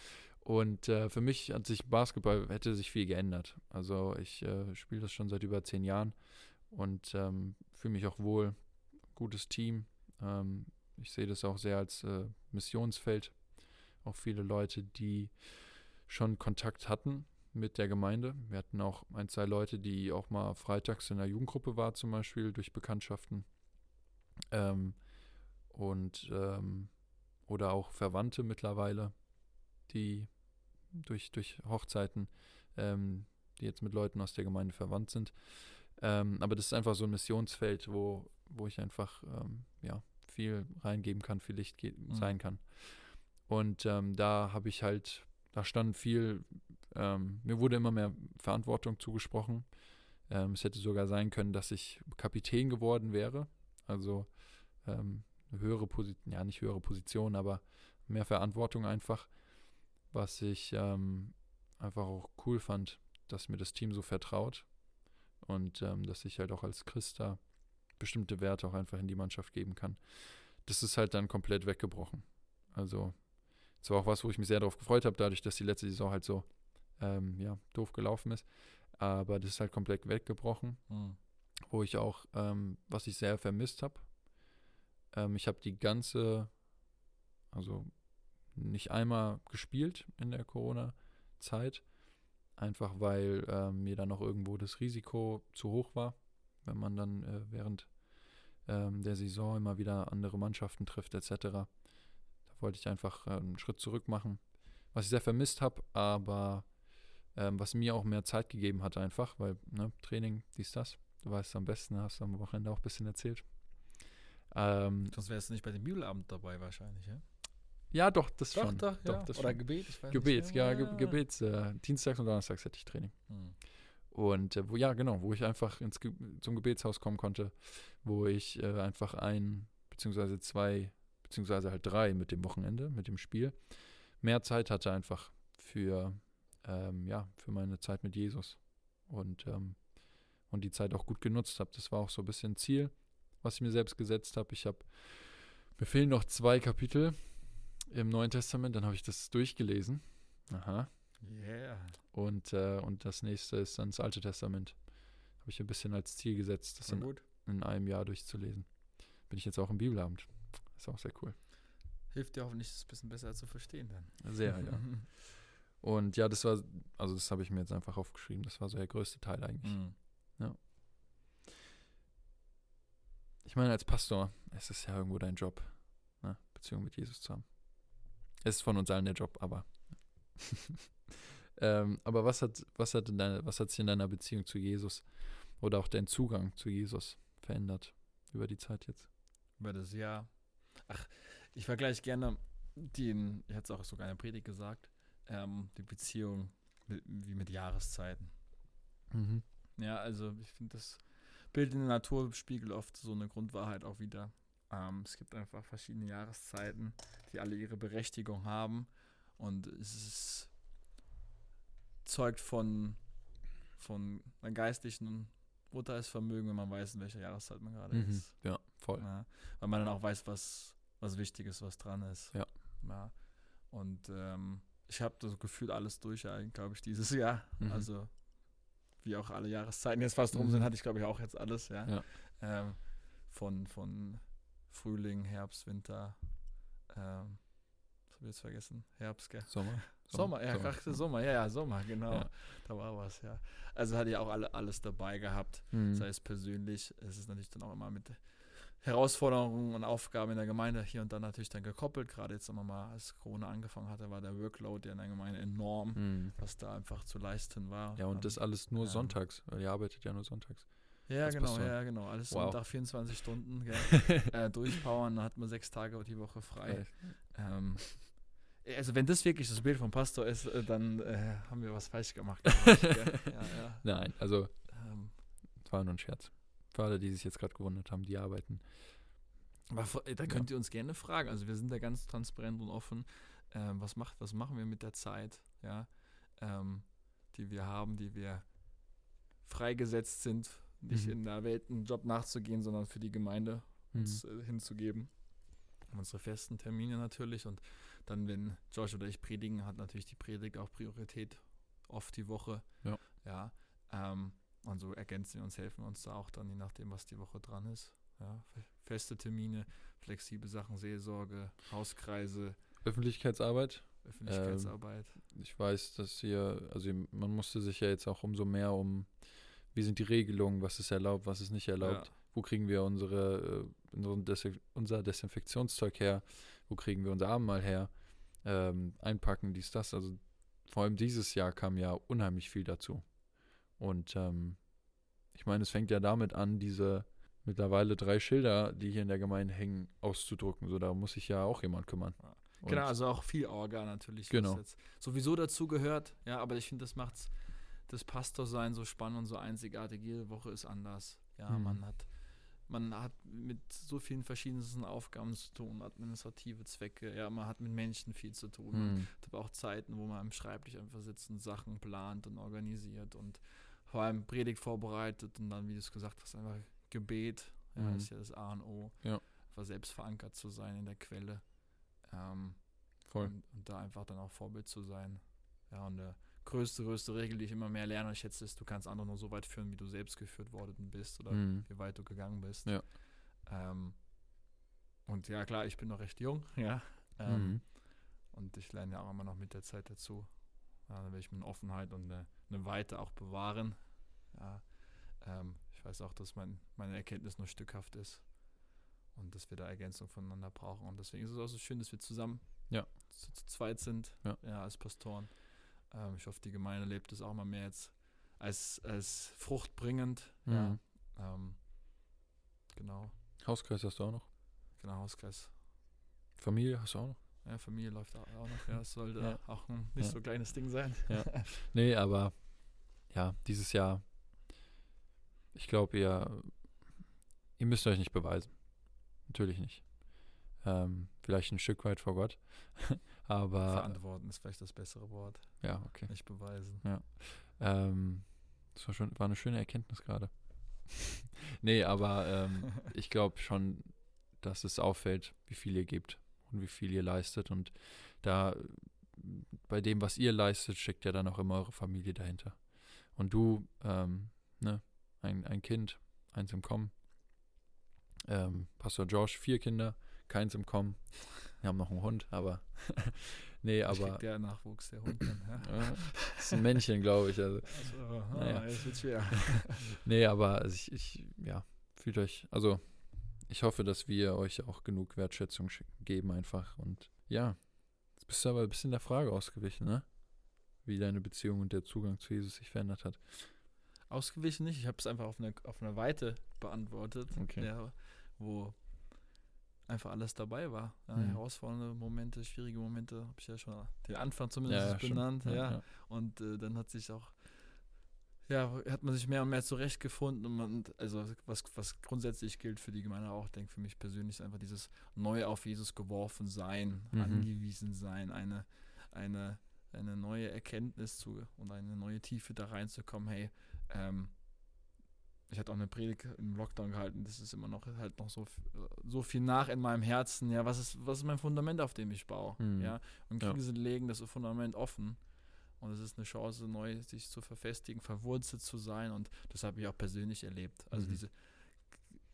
Und äh, für mich hat sich Basketball, hätte sich viel geändert. Also ich äh, spiele das schon seit über zehn Jahren und ähm, fühle mich auch wohl. Gutes Team. Ähm, ich sehe das auch sehr als äh, Missionsfeld. Auch viele Leute, die schon Kontakt hatten mit der Gemeinde. Wir hatten auch ein, zwei Leute, die auch mal freitags in der Jugendgruppe waren, zum Beispiel durch Bekanntschaften. Ähm, und ähm, oder auch Verwandte mittlerweile, die durch, durch Hochzeiten, ähm, die jetzt mit Leuten aus der Gemeinde verwandt sind. Ähm, aber das ist einfach so ein Missionsfeld, wo, wo ich einfach ähm, ja, viel reingeben kann, viel Licht mhm. sein kann. Und ähm, da habe ich halt, da stand viel, ähm, mir wurde immer mehr Verantwortung zugesprochen. Es hätte sogar sein können, dass ich Kapitän geworden wäre. Also ähm, höhere Position, ja nicht höhere Position, aber mehr Verantwortung einfach, was ich ähm, einfach auch cool fand, dass mir das Team so vertraut und ähm, dass ich halt auch als Christ da bestimmte Werte auch einfach in die Mannschaft geben kann. Das ist halt dann komplett weggebrochen. Also das war auch was, wo ich mich sehr darauf gefreut habe, dadurch, dass die letzte Saison halt so ähm, ja, doof gelaufen ist. Aber das ist halt komplett weggebrochen, mhm. Wo ich auch, ähm, was ich sehr vermisst habe. Ähm, ich habe die ganze, also nicht einmal gespielt in der Corona-Zeit, einfach weil äh, mir dann noch irgendwo das Risiko zu hoch war, wenn man dann äh, während ähm, der Saison immer wieder andere Mannschaften trifft etc. Da wollte ich einfach äh, einen Schritt zurück machen, was ich sehr vermisst habe, aber ähm, was mir auch mehr Zeit gegeben hat einfach, weil ne, Training, dies, das, du weißt am besten, hast du am Wochenende auch ein bisschen erzählt. Ähm, Sonst wärst du nicht bei dem Bibelabend dabei wahrscheinlich, ja? Ja, doch, das doch, schon. Doch, doch, ja. das Oder schon. Gebet, ich weiß Gebet, nicht. ja, ja. Gebets. Äh, Dienstags und Donnerstags hätte ich Training. Hm. Und äh, wo, ja, genau, wo ich einfach ins Ge zum Gebetshaus kommen konnte, wo ich äh, einfach ein, beziehungsweise zwei, beziehungsweise halt drei mit dem Wochenende, mit dem Spiel, mehr Zeit hatte einfach für, ähm, ja, für meine Zeit mit Jesus. Und, ähm, und die Zeit auch gut genutzt habe. Das war auch so ein bisschen Ziel, was ich mir selbst gesetzt habe. Ich habe, mir fehlen noch zwei Kapitel im Neuen Testament, dann habe ich das durchgelesen. Aha. Yeah. Und, äh, und das nächste ist dann das Alte Testament. Habe ich ein bisschen als Ziel gesetzt, das in, in, einem Jahr durchzulesen. Bin ich jetzt auch im Bibelabend. Ist auch sehr cool. Hilft dir hoffentlich, das ein bisschen besser zu verstehen dann. Sehr, ja. [laughs] Und ja, das war, also das habe ich mir jetzt einfach aufgeschrieben. Das war so der größte Teil eigentlich. Mhm. Ja. Ich meine, als Pastor, es ist ja irgendwo dein Job, ne? Beziehung mit Jesus zu haben. Es ist von uns allen der Job, aber. [laughs] ähm, aber was hat, was hat, deine, was hat sich in deiner Beziehung zu Jesus oder auch dein Zugang zu Jesus verändert über die Zeit jetzt? Über das Jahr. Ach, ich vergleiche gerne den, ich hatte es auch sogar in der Predigt gesagt, ähm, die Beziehung mit, wie mit Jahreszeiten. Mhm. Ja, also ich finde, das Bild in der Natur spiegelt oft so eine Grundwahrheit auch wieder. Ähm, es gibt einfach verschiedene Jahreszeiten, die alle ihre Berechtigung haben. Und es ist, zeugt von, von einer geistlichen Urteilsvermögen, wenn man weiß, in welcher Jahreszeit man gerade mhm. ist. Ja, voll. Ja, weil man dann auch weiß, was, was wichtig ist, was dran ist. Ja. ja. Und ähm, ich habe das Gefühl, alles durch, glaube ich, dieses Jahr. Mhm. Also, wie auch alle Jahreszeiten jetzt fast rum sind, hatte ich, glaube ich, auch jetzt alles, ja. ja. Ähm, von, von Frühling, Herbst, Winter, ähm, was habe ich jetzt vergessen? Herbst, gell? Sommer. Sommer, [laughs] Sommer ja, Sommer. Ach, Sommer, ja, ja, Sommer, genau. Ja. Da war was, ja. Also hatte ich auch alle, alles dabei gehabt, mhm. sei es persönlich. Es ist natürlich dann auch immer mit Herausforderungen und Aufgaben in der Gemeinde hier und da natürlich dann gekoppelt. Gerade jetzt immer mal, als Corona angefangen hatte, war der Workload ja in der Gemeinde enorm, mhm. was da einfach zu leisten war. Ja, und um, das alles nur ähm, sonntags, weil ihr arbeitet ja nur sonntags. Ja, das genau, ja, genau. Alles wow. Sonntag 24 Stunden [laughs] äh, durchpowern, dann hat man sechs Tage die Woche frei. Ähm, also wenn das wirklich das Bild vom Pastor ist, äh, dann äh, haben wir was falsch gemacht. [laughs] Ich, ja, ja. Nein, also ähm, war nur ein Scherz. Für alle, die sich jetzt gerade gewundert haben, die arbeiten. Aber da könnt ihr uns gerne fragen. Also wir sind da ganz transparent und offen. Ähm, was, macht, was machen wir mit der Zeit, ja, ähm, die wir haben, die wir freigesetzt sind nicht mhm. in der Welt einen Job nachzugehen, sondern für die Gemeinde mhm. uns äh, hinzugeben. Unsere festen Termine natürlich und dann, wenn Josh oder ich predigen, hat natürlich die Predigt auch Priorität oft die Woche. Ja. Ja. Ähm, und so ergänzen wir uns, helfen uns da auch dann, je nachdem, was die Woche dran ist. Ja, feste Termine, flexible Sachen, Seelsorge, Hauskreise. Öffentlichkeitsarbeit. Öffentlichkeitsarbeit. Ähm, ich weiß, dass hier, also man musste sich ja jetzt auch umso mehr um wie sind die Regelungen, was ist erlaubt, was ist nicht erlaubt, ja. wo kriegen wir unsere, äh, unser Desinfektionszeug her, wo kriegen wir unser Abendmahl her, ähm, einpacken, dies, das. Also vor allem dieses Jahr kam ja unheimlich viel dazu. Und ähm, ich meine, es fängt ja damit an, diese mittlerweile drei Schilder, die hier in der Gemeinde hängen, auszudrucken. So, da muss sich ja auch jemand kümmern. Genau, also auch viel Orga natürlich. Genau. sowieso dazu gehört. Ja, aber ich finde, das macht das Pastorsein so spannend und so einzigartig. Jede Woche ist anders. Ja, Mhm. man hat man hat mit so vielen verschiedensten Aufgaben zu tun, administrative Zwecke, ja, man hat mit Menschen viel zu tun. Mhm. hat aber auch Zeiten, wo man am Schreibtisch einfach sitzt und Sachen plant und organisiert und vor allem Predigt vorbereitet und dann, wie du es gesagt hast, einfach Gebet, ja, Mhm. ist ja das A und O. Ja. Einfach selbst verankert zu sein in der Quelle. Ähm, Voll. und, und da einfach dann auch Vorbild zu sein. Ja, und der größte, größte Regel, die ich immer mehr lerne und schätze, ist, du kannst andere nur so weit führen, wie du selbst geführt worden bist oder Mhm. wie weit du gegangen bist. Ja. Ähm, und ja, klar, ich bin noch recht jung, [laughs] ja. Ähm, Mhm. Und ich lerne ja auch immer noch mit der Zeit dazu. Ja, da will ich mir eine Offenheit und eine, eine Weite auch bewahren. Ja, ähm, ich weiß auch, dass mein, meine Erkenntnis nur stückhaft ist und dass wir da Ergänzung voneinander brauchen. Und deswegen ist es auch so schön, dass wir zusammen Ja. zu, zu zweit sind, Ja. als Pastoren. Ähm, ich hoffe, die Gemeinde lebt es auch mal mehr jetzt als, als fruchtbringend. Ja, Mhm. ähm, genau, Hauskreis hast du auch noch? genau, Hauskreis. Familie hast du auch noch? Ja, Familie läuft auch noch. Ja, es sollte [laughs] Ja. auch ein nicht Ja. so kleines Ding sein. [laughs] Nee, aber ja, dieses Jahr, ich glaube, ihr, ihr müsst euch nicht beweisen. Natürlich nicht. Ähm, vielleicht ein Stück weit vor Gott. [laughs] aber Verantworten ist vielleicht das bessere Wort. ja, okay. Nicht beweisen. Ähm, das war schon, war eine schöne Erkenntnis gerade. nee, aber ähm, ich glaube schon, dass es auffällt, wie viel ihr gebt und wie viel ihr leistet. Und da bei dem, was ihr leistet, steckt ja dann auch immer eure Familie dahinter. Und du, ähm, ne, ein, ein Kind, eins im Kommen. Ähm, Pastor Josh, vier Kinder, keins im Kommen. Wir haben noch einen Hund, aber [laughs] nee, aber krieg [laughs] der Nachwuchs, der Hund dann. Ja. ist ein Männchen, glaube ich. Also, Also, aha, Naja. jetzt wird schwer. [laughs] Nee, aber also ich, ich, ja, fühlt euch, also ich hoffe, dass wir euch auch genug Wertschätzung sch- geben einfach. Und ja, jetzt bist du aber ein bisschen der Frage ausgewichen, ne? Wie deine Beziehung und der Zugang zu Jesus sich verändert hat. Ausgewichen nicht. Ich habe es einfach auf eine, auf eine Weite beantwortet, Okay. ja, wo einfach alles dabei war. Ja, Mhm. Herausfordernde Momente, schwierige Momente, habe ich ja schon den Anfang zumindest stimmt. benannt. Ja, ja. Und äh, dann hat sich auch, ja, hat man sich mehr und mehr zurechtgefunden. Und man, also was, was grundsätzlich gilt für die Gemeinde auch, denke für mich persönlich, ist einfach dieses neu auf Jesus geworfen sein, Mhm. angewiesen sein, eine, eine, eine neue Erkenntnis zu und eine neue Tiefe da reinzukommen. Hey, ähm, ich hatte auch eine Predigt im Lockdown gehalten, das ist immer noch halt noch so, so viel nach in meinem Herzen. Ja, was ist, was ist mein Fundament, auf dem ich baue? Mhm. Ja, und Ja. Krise legen das Fundament offen. Und es ist eine Chance, neu sich zu verfestigen, verwurzelt zu sein. Und das habe ich auch persönlich erlebt. Also Mhm. diese,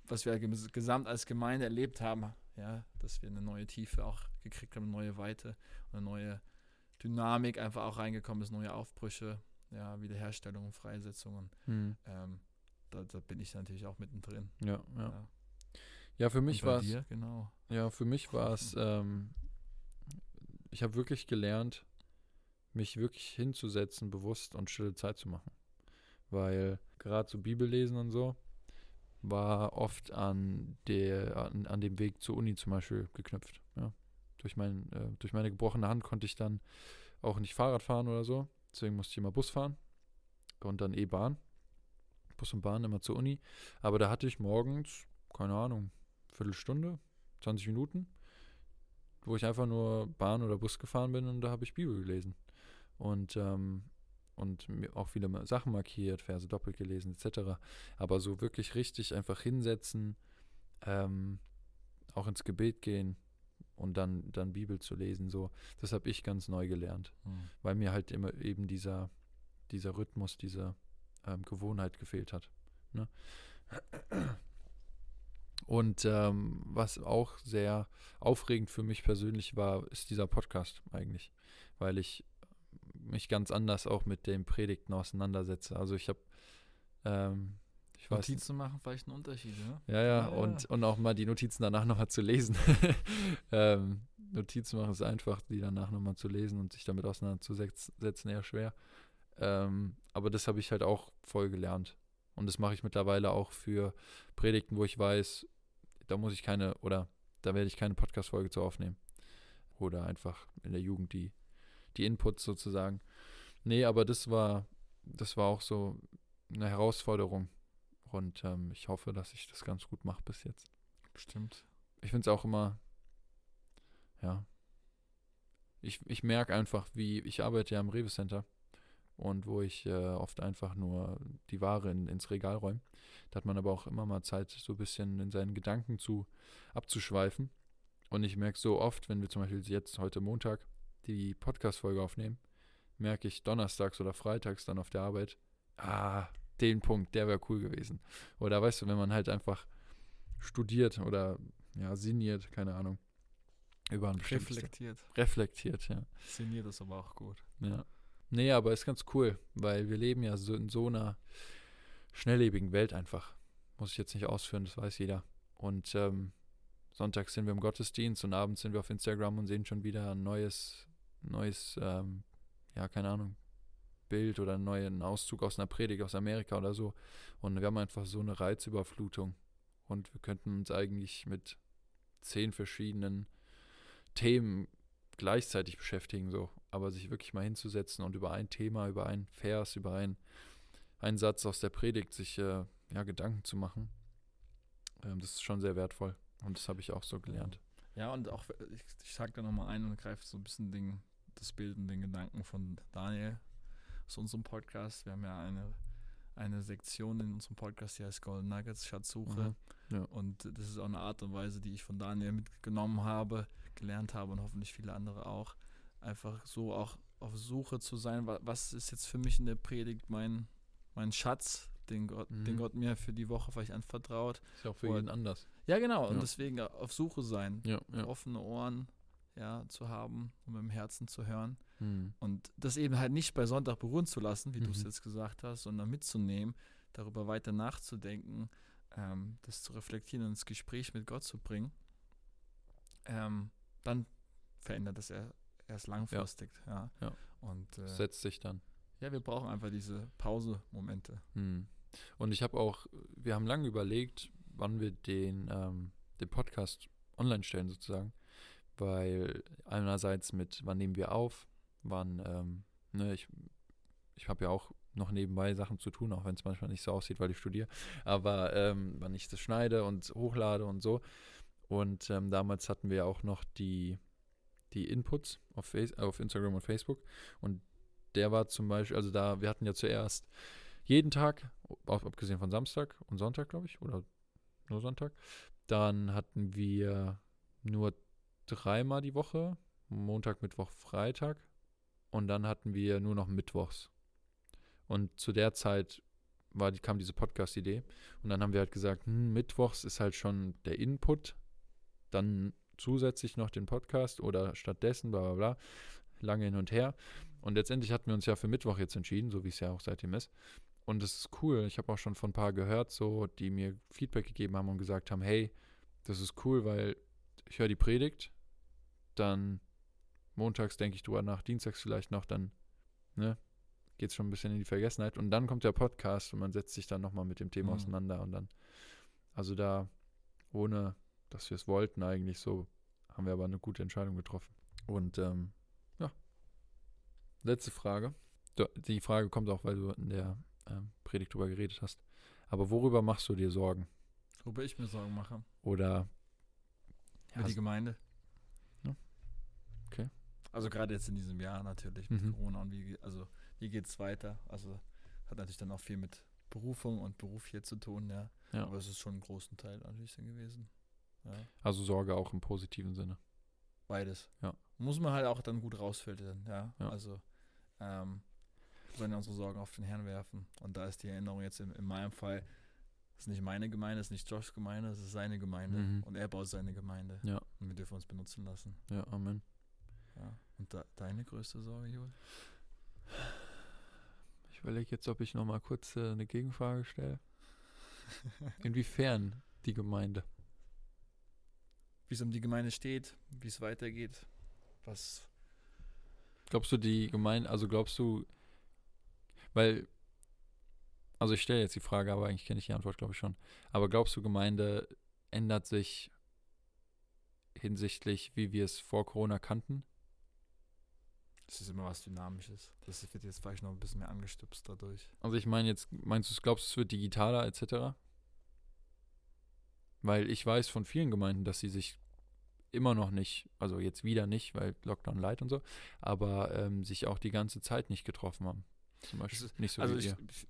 was wir ges- gesamt als Gemeinde erlebt haben, ja, dass wir eine neue Tiefe auch gekriegt haben, eine neue Weite, eine neue Dynamik einfach auch reingekommen ist, neue Aufbrüche, ja, Wiederherstellung und Freisetzungen. Hm. Ähm, da, da bin ich natürlich auch mittendrin. Ja, ja. Ja. Ja, für mich war es. genau. Ja, für mich war es, [laughs] ähm, ich habe wirklich gelernt, mich wirklich hinzusetzen, bewusst und stille Zeit zu machen. Weil gerade so Bibellesen und so war oft an, der, an, an dem Weg zur Uni zum Beispiel geknüpft. Ja. Durch, mein, äh, durch meine gebrochene Hand konnte ich dann auch nicht Fahrrad fahren oder so. Deswegen musste ich immer Bus fahren und dann E-Bahn. Bus und Bahn immer zur Uni. Aber da hatte ich morgens, keine Ahnung, Viertelstunde, 20 Minuten, wo ich einfach nur Bahn oder Bus gefahren bin und da habe ich Bibel gelesen. Und, ähm, und mir auch viele Sachen markiert, Verse doppelt gelesen, etc. Aber so wirklich richtig einfach hinsetzen, ähm, auch ins Gebet gehen und dann, dann Bibel zu lesen, so, das habe ich ganz neu gelernt, Hm. weil mir halt immer eben dieser, dieser Rhythmus, diese ähm, Gewohnheit gefehlt hat. Ne? Und ähm, was auch sehr aufregend für mich persönlich war, ist dieser Podcast eigentlich, weil ich mich ganz anders auch mit den Predigten auseinandersetze. Also ich habe, ähm, ich weiß Notizen machen vielleicht einen Unterschied, ne? Ja, ja, Ja, ja. Und, und auch mal die Notizen danach nochmal zu lesen. [laughs] ähm, Notizen machen ist einfach, die danach nochmal zu lesen und sich damit auseinanderzusetzen, eher schwer. Ähm, aber das habe ich halt auch voll gelernt. Und das mache ich mittlerweile auch für Predigten, wo ich weiß, da muss ich keine, oder da werde ich keine Podcast-Folge zu aufnehmen. Oder einfach in der Jugend die, die Inputs sozusagen. Nee, aber das war, das war auch so eine Herausforderung. Und ähm, ich hoffe, dass ich das ganz gut mache bis jetzt. Bestimmt. Ich finde es auch immer, ja. Ich, ich merke einfach, wie, ich arbeite ja im Rewe Center und wo ich äh, oft einfach nur die Ware in, ins Regal räume. Da hat man aber auch immer mal Zeit, so ein bisschen in seinen Gedanken zu abzuschweifen. Und ich merke so oft, wenn wir zum Beispiel jetzt heute Montag die Podcast-Folge aufnehmen, merke ich donnerstags oder freitags dann auf der Arbeit, ah, den Punkt, der wäre cool gewesen. Oder weißt du, wenn man halt einfach studiert oder ja, sinniert, keine Ahnung. Über ein Reflektiert. reflektiert, ja. Sinniert ist aber auch gut. Ja. Nee, aber ist ganz cool, weil wir leben ja so in so einer schnelllebigen Welt einfach. Muss ich jetzt nicht ausführen, das weiß jeder. Und ähm, sonntags sind wir im Gottesdienst und abends sind wir auf Instagram und sehen schon wieder ein neues, neues, ähm, ja, keine Ahnung, Bild oder einen neuen Auszug aus einer Predigt aus Amerika oder so. Und wir haben einfach so eine Reizüberflutung. Und wir könnten uns eigentlich mit zehn verschiedenen Themen gleichzeitig beschäftigen, so. Aber sich wirklich mal hinzusetzen und über ein Thema, über einen Vers, über ein, einen Satz aus der Predigt sich äh, ja, Gedanken zu machen, ähm, das ist schon sehr wertvoll. Und das habe ich auch so gelernt. Ja, und auch, ich, ich sag da nochmal ein und greife so ein bisschen den, das Bild und den Gedanken von Daniel aus unserem Podcast. Wir haben ja eine, eine Sektion in unserem Podcast, die heißt Golden Nuggets, Schatzsuche. Mhm, ja. Und das ist auch eine Art und Weise, die ich von Daniel mitgenommen habe, gelernt habe und hoffentlich viele andere auch. Einfach so auch auf Suche zu sein, wa- was ist jetzt für mich in der Predigt mein, mein Schatz, den Gott, den Mhm. Gott mir für die Woche vielleicht anvertraut. Ist ja auch für Oder- jeden anders. Ja, genau. Und Ja. deswegen auf Suche sein, Ja, ja. offene Ohren ja, zu haben, um im Herzen zu hören. Hm. Und das eben halt nicht bei Sonntag beruhen zu lassen, wie du es Mhm. jetzt gesagt hast, sondern mitzunehmen, darüber weiter nachzudenken, ähm, das zu reflektieren und ins Gespräch mit Gott zu bringen. Ähm, dann verändert das er, erst langfristig. Ja. Ja. Und äh, Setzt sich dann. ja, wir brauchen einfach diese Pause-Momente. Hm. Und ich habe auch, wir haben lange überlegt, wann wir den, ähm, den Podcast online stellen sozusagen. Weil einerseits mit, wann nehmen wir auf, wann, ähm, ne, ich, ich habe ja auch noch nebenbei Sachen zu tun, auch wenn es manchmal nicht so aussieht, weil ich studiere. Aber ähm, wann ich das schneide und hochlade und so. Und ähm, damals hatten wir auch noch die, die Inputs auf, Face auf Instagram und Facebook. Und der war zum Beispiel, also da, wir hatten ja zuerst jeden Tag, ab- abgesehen von Samstag und Sonntag, glaube ich, oder nur Sonntag. Dann hatten wir nur dreimal die Woche, Montag, Mittwoch, Freitag. Und dann hatten wir nur noch Mittwochs. Und zu der Zeit war, kam diese Podcast-Idee. Und dann haben wir halt gesagt, hm, Mittwochs ist halt schon der Input. Dann zusätzlich noch den Podcast oder stattdessen, bla bla bla. Lange hin und her. Und letztendlich hatten wir uns ja für Mittwoch jetzt entschieden, so wie es ja auch seitdem ist. Und das ist cool. Ich habe auch schon von ein paar gehört, so, die mir Feedback gegeben haben und gesagt haben, hey, das ist cool, weil ich höre die Predigt, dann montags denke ich drüber nach, dienstags vielleicht noch, dann, ne, geht es schon ein bisschen in die Vergessenheit. Und dann kommt der Podcast und man setzt sich dann nochmal mit dem Thema Mhm. auseinander und dann, also da, ohne dass wir es wollten eigentlich so, haben wir aber eine gute Entscheidung getroffen. Und ähm, ja, letzte Frage. Die Frage kommt auch, weil du in der ähm, Predigt drüber geredet hast. Aber worüber machst du dir Sorgen? Worüber ich mir Sorgen mache. Oder Über die Gemeinde. Also gerade jetzt in diesem Jahr natürlich mit Mhm. Corona und wie, also wie geht es weiter? Also hat natürlich dann auch viel mit Berufung und Beruf hier zu tun, ja. Ja. Aber es ist schon einen großen Teil natürlich dann gewesen. Ja. also Sorge auch im positiven Sinne. Beides. Ja. Muss man halt auch dann gut rausfiltern, ja. Ja. Also ähm, wir sollen ja unsere Sorgen auf den Herrn werfen. Und da ist die Erinnerung jetzt in, in meinem Fall, es ist nicht meine Gemeinde, es ist nicht Joshs Gemeinde, es ist seine Gemeinde. Mhm. Und er baut seine Gemeinde. Ja. Und wir dürfen uns benutzen lassen. Ja, Amen. Ja. Und da, deine größte Sorge, Joel? Ich überlege jetzt, ob ich noch mal kurz äh, eine Gegenfrage stelle. [laughs] Inwiefern die Gemeinde? Wie es um die Gemeinde steht, wie es weitergeht, was. Glaubst du, die Gemeinde, also glaubst du, weil, also ich stelle jetzt die Frage, aber eigentlich kenne ich die Antwort, glaube ich schon. Aber glaubst du, Gemeinde ändert sich hinsichtlich, wie wir es vor Corona kannten? Es ist immer was Dynamisches. Das wird jetzt vielleicht noch ein bisschen mehr angestupst dadurch. Also ich meine jetzt, meinst du, glaubst du, es wird digitaler etc.? Weil ich weiß von vielen Gemeinden, dass sie sich immer noch nicht, also jetzt wieder nicht, weil Lockdown light und so, aber ähm, sich auch die ganze Zeit nicht getroffen haben. Zum Beispiel ist, nicht so also wie ich, wir. ich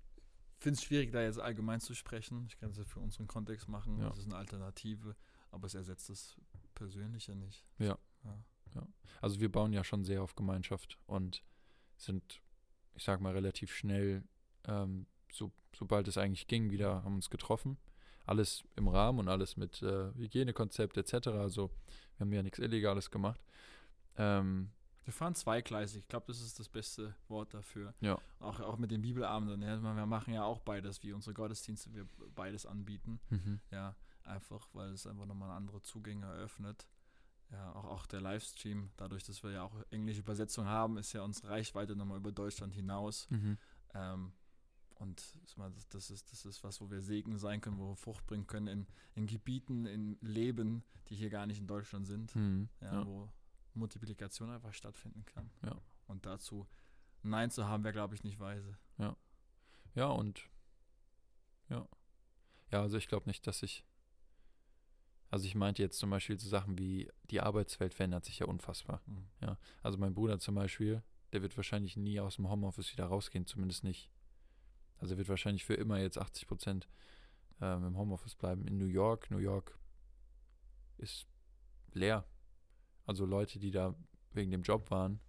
finde es schwierig, da jetzt allgemein zu sprechen. Ich kann es ja für unseren Kontext machen. Ja. Das ist eine Alternative, aber es ersetzt das Persönliche nicht. Ja. ja. Also wir bauen ja schon sehr auf Gemeinschaft und sind, ich sag mal, relativ schnell, ähm, so, sobald es eigentlich ging, wieder haben uns getroffen. Alles im Rahmen und alles mit äh, Hygienekonzept etc. Also wir haben ja nichts Illegales gemacht. Ähm, Wir fahren zweigleisig. Ich glaube, das ist das beste Wort dafür. Ja. Auch, auch mit den Bibelabenden. Ja, wir machen ja auch beides, wie unsere Gottesdienste, wir beides anbieten. mhm. Ja, einfach, weil es einfach nochmal andere Zugänge eröffnet. Ja, auch, auch der Livestream, dadurch, dass wir ja auch englische Übersetzung haben, ist ja unsere Reichweite nochmal über Deutschland hinaus. Mhm. Ähm, und das, ist, das ist was, wo wir Segen sein können, wo wir Frucht bringen können in, in Gebieten, in Leben, die hier gar nicht in Deutschland sind. Mhm. Ja, Ja. wo Multiplikation einfach stattfinden kann. Ja. Und dazu Nein zu haben, wäre, glaube ich, nicht weise. Ja, und ja. Ja, also ich glaube nicht, dass ich. Also ich meinte jetzt zum Beispiel so Sachen wie die Arbeitswelt verändert sich ja unfassbar. Hm. Also mein Bruder zum Beispiel, der wird wahrscheinlich nie aus dem Homeoffice wieder rausgehen, zumindest nicht. Also er wird wahrscheinlich für immer jetzt 80 Prozent ähm, im Homeoffice bleiben. In New York, New York ist leer. Also Leute, die da wegen dem Job waren,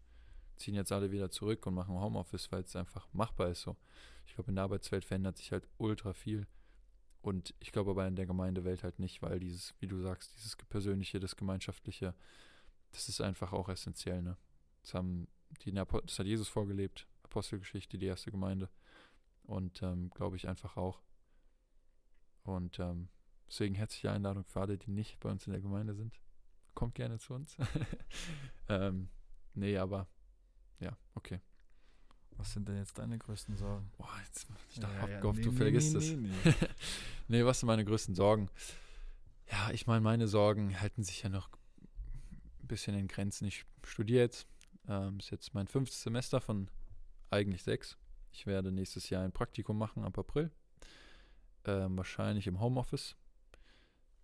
ziehen jetzt alle wieder zurück und machen Homeoffice, weil es einfach machbar ist so. Ich glaube, in der Arbeitswelt verändert sich halt ultra viel. Und ich glaube aber in der Gemeindewelt halt nicht, weil dieses, wie du sagst, dieses Persönliche, das Gemeinschaftliche, das ist einfach auch essentiell, ne? Das haben die, das hat Jesus vorgelebt, Apostelgeschichte, die erste Gemeinde. Und ähm, glaube ich einfach auch. Und ähm, deswegen herzliche Einladung für alle, die nicht bei uns in der Gemeinde sind. Kommt gerne zu uns. [laughs] ähm, nee, aber ja, okay. Was sind denn jetzt deine größten Sorgen? Boah, jetzt, ich Ja, dachte, ja, hab ja. gehofft, Nee, du nee, vergisst nee, es. nee, nee. [laughs] nee, was sind meine größten Sorgen? Ja, ich meine, meine Sorgen halten sich ja noch ein bisschen in Grenzen. Ich studiere jetzt. Ähm, ist jetzt mein fünftes Semester von eigentlich sechs. Ich werde nächstes Jahr ein Praktikum machen ab April. Ähm, wahrscheinlich im Homeoffice.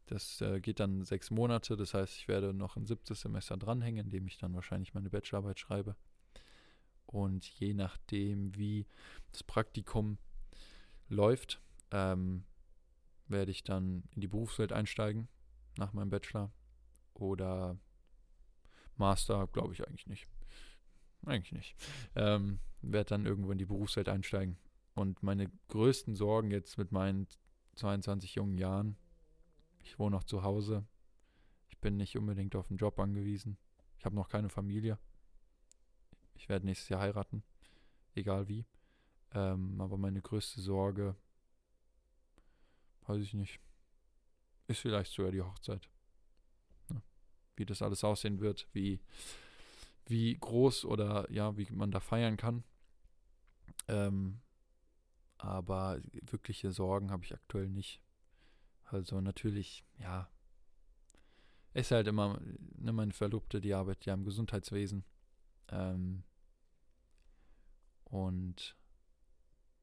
Das äh, geht dann sechs Monate. Das heißt, ich werde noch ein siebtes Semester dranhängen, in dem ich dann wahrscheinlich meine Bachelorarbeit schreibe. Und je nachdem, wie das Praktikum läuft, ähm, werde ich dann in die Berufswelt einsteigen nach meinem Bachelor oder Master, glaube ich eigentlich nicht. Eigentlich nicht. Ähm, werde dann irgendwo in die Berufswelt einsteigen. Und meine größten Sorgen jetzt mit meinen 22 jungen Jahren, ich wohne noch zu Hause, ich bin nicht unbedingt auf einen Job angewiesen, ich habe noch keine Familie. Ich werde nächstes Jahr heiraten, egal wie. Ähm, aber meine größte Sorge, weiß ich nicht, ist vielleicht sogar die Hochzeit. Ja. Wie das alles aussehen wird, wie, wie groß oder ja, wie man da feiern kann. Ähm, aber wirkliche Sorgen habe ich aktuell nicht. Also natürlich, ja, ist halt immer, ne, meine Verlobte, die arbeitet ja im Gesundheitswesen. Ähm, und